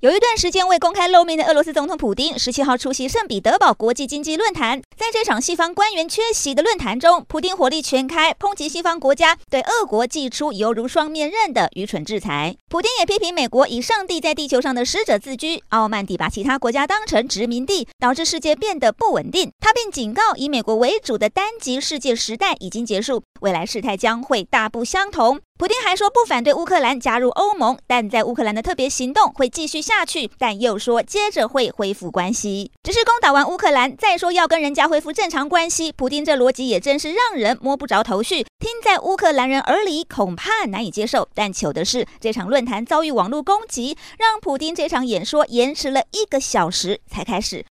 有一段时间未公开露面的俄罗斯总统普丁，十七号出席圣彼得堡国际经济论坛。在这场西方官员缺席的论坛中，普丁火力全开，抨击西方国家对俄国祭出犹如双面刃的愚蠢制裁。普丁也批评美国以上帝在地球上的使者自居，傲慢地把其他国家当成殖民地，导致世界变得不稳定。他并警告，以美国为主的单极世界时代已经结束，未来事态将会大不相同。普丁还说不反对乌克兰加入欧盟，但在乌克兰的特别行动会继续下去，但又说接着会恢复关系。只是攻打完乌克兰，再说要跟人家恢复正常关系，普丁这逻辑也真是让人摸不着头绪。听在乌克兰人耳里恐怕难以接受。但糗的是，这场论坛遭遇网络攻击，让普丁这场演说延迟了一个小时才开始。